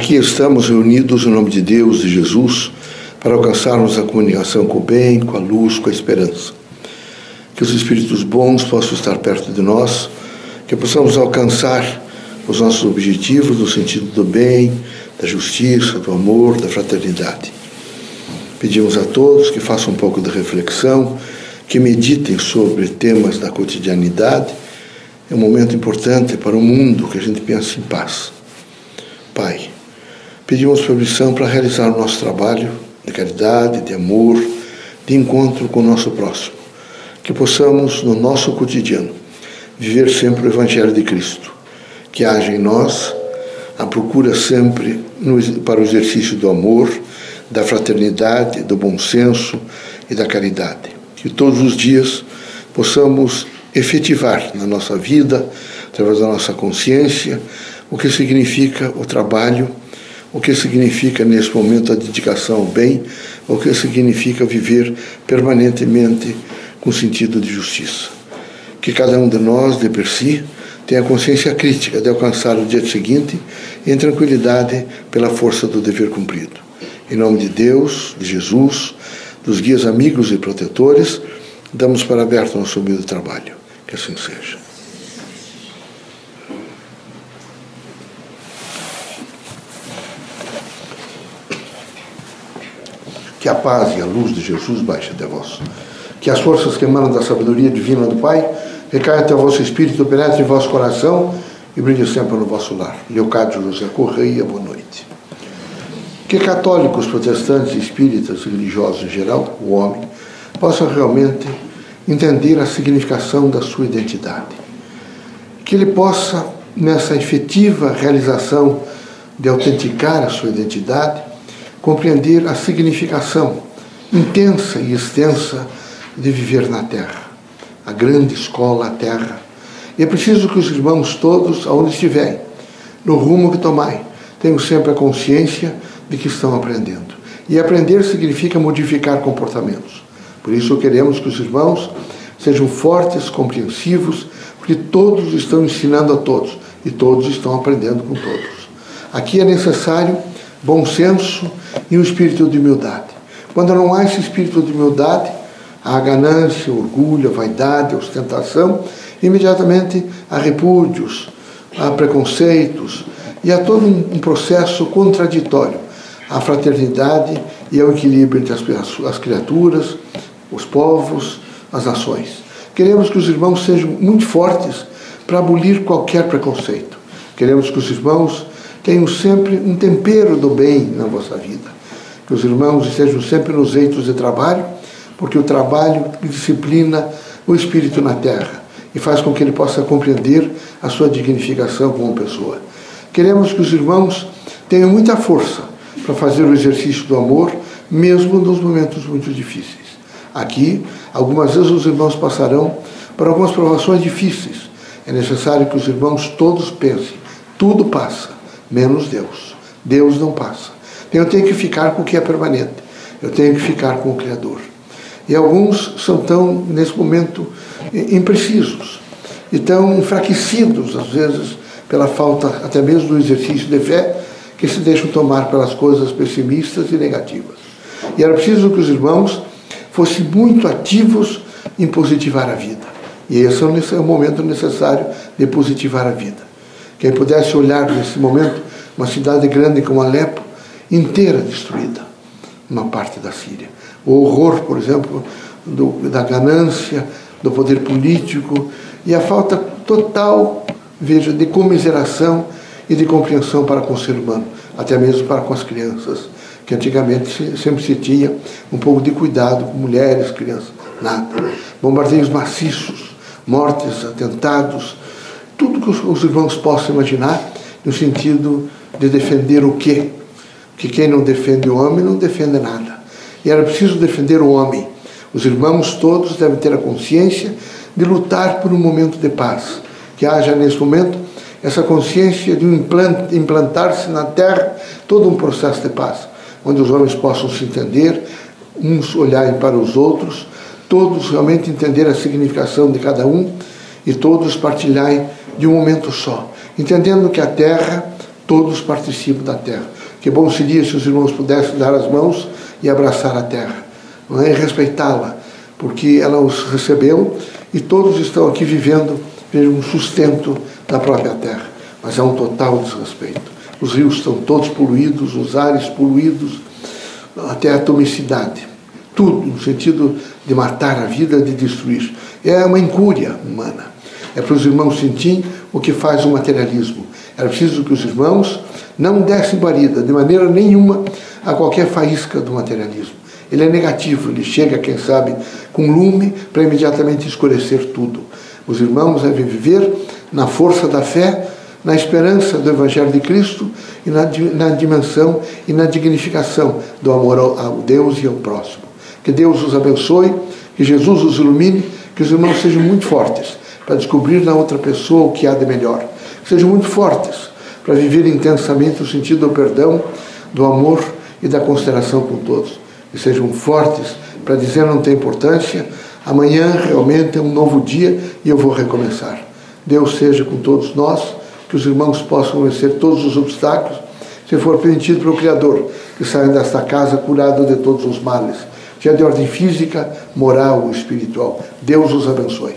Aqui estamos reunidos em nome de Deus e Jesus para alcançarmos a comunicação com o bem, com a luz, com a esperança. Que os espíritos bons possam estar perto de nós, que possamos alcançar os nossos objetivos no sentido do bem, da justiça, do amor, da fraternidade. Pedimos a todos que façam um pouco de reflexão, que meditem sobre temas da cotidianidade. É um momento importante para o mundo que a gente pense em paz. Pai, pedimos permissão para realizar o nosso trabalho de caridade, de amor, de encontro com o nosso próximo. Que possamos, no nosso cotidiano, viver sempre o Evangelho de Cristo. Que haja em nós a procura sempre no, para o exercício do amor, da fraternidade, do bom senso e da caridade. Que todos os dias possamos efetivar na nossa vida, através da nossa consciência, o que significa o trabalho, o que significa nesse momento a dedicação ao bem, o que significa viver permanentemente com sentido de justiça. Que cada um de nós, de per si, tenha consciência crítica de alcançar o dia seguinte em tranquilidade pela força do dever cumprido. Em nome de Deus, de Jesus, dos guias amigos e protetores, damos para aberto nosso humilde trabalho. Que assim seja. Que a paz e a luz de Jesus baixe até vós. Que as forças que emanam da sabedoria divina do Pai Recai até o vosso espírito, penetre em vosso coração e brilhe sempre no vosso lar. Leocádio José Correia, boa noite. Que católicos, protestantes, espíritas, religiosos em geral, o homem, possam realmente entender a significação da sua identidade. Que ele possa, nessa efetiva realização de autenticar a sua identidade, compreender a significação intensa e extensa de viver na Terra a grande escola, a terra. E é preciso que os irmãos todos, aonde estiverem, no rumo que tomai, tenham sempre a consciência de que estão aprendendo. E aprender significa modificar comportamentos. Por isso queremos que os irmãos sejam fortes, compreensivos, porque todos estão ensinando a todos e todos estão aprendendo com todos. Aqui é necessário bom senso e um espírito de humildade. Quando não há esse espírito de humildade, a ganância, o orgulho, a vaidade, a ostentação, imediatamente há repúdios, há preconceitos e há todo um processo contraditório à fraternidade e ao equilíbrio entre as criaturas, os povos, as nações. Queremos que os irmãos sejam muito fortes para abolir qualquer preconceito. Queremos que os irmãos tenham sempre um tempero do bem na vossa vida. Que os irmãos estejam sempre nos eitos de trabalho porque o trabalho disciplina o espírito na terra e faz com que ele possa compreender a sua dignificação como pessoa. Queremos que os irmãos tenham muita força para fazer o exercício do amor, mesmo nos momentos muito difíceis. Aqui, algumas vezes os irmãos passarão por algumas provações difíceis. É necessário que os irmãos todos pensem: tudo passa, menos Deus. Deus não passa. Eu tenho que ficar com o que é permanente. Eu tenho que ficar com o Criador. E alguns são tão, nesse momento, imprecisos e tão enfraquecidos, às vezes, pela falta até mesmo do exercício de fé, que se deixam tomar pelas coisas pessimistas e negativas. E era preciso que os irmãos fossem muito ativos em positivar a vida. E esse é o momento necessário de positivar a vida. Quem pudesse olhar nesse momento uma cidade grande como Alepo, inteira destruída, uma parte da Síria o horror, por exemplo, do, da ganância, do poder político e a falta total, veja, de comiseração e de compreensão para com o ser humano, até mesmo para com as crianças, que antigamente sempre se tinha um pouco de cuidado com mulheres, crianças, nada. Bombardeios maciços, mortes, atentados, tudo que os irmãos possam imaginar no sentido de defender o quê? Que quem não defende o homem não defende nada. E era preciso defender o homem. Os irmãos todos devem ter a consciência de lutar por um momento de paz. Que haja nesse momento essa consciência de implantar-se na terra todo um processo de paz, onde os homens possam se entender, uns olharem para os outros, todos realmente entender a significação de cada um e todos partilharem de um momento só, entendendo que a terra Todos participam da terra. Que bom seria se os irmãos pudessem dar as mãos e abraçar a terra, não é? e respeitá-la, porque ela os recebeu e todos estão aqui vivendo um sustento da própria terra. Mas é um total desrespeito. Os rios estão todos poluídos, os ares poluídos, até a atomicidade. Tudo no sentido de matar a vida, de destruir. É uma incúria humana. É para os irmãos sentirem o que faz o materialismo. Era preciso que os irmãos não dessem guarida de maneira nenhuma a qualquer faísca do materialismo. Ele é negativo, ele chega, quem sabe, com lume para imediatamente escurecer tudo. Os irmãos devem viver na força da fé, na esperança do Evangelho de Cristo e na, na dimensão e na dignificação do amor ao Deus e ao próximo. Que Deus os abençoe, que Jesus os ilumine, que os irmãos sejam muito fortes para descobrir na outra pessoa o que há de melhor. Sejam muito fortes para viver intensamente o sentido do perdão, do amor e da consideração com todos. E sejam fortes para dizer não tem importância, amanhã realmente é um novo dia e eu vou recomeçar. Deus seja com todos nós, que os irmãos possam vencer todos os obstáculos, se for permitido pelo Criador, que saiam desta casa curados de todos os males, seja de ordem física, moral ou espiritual. Deus os abençoe.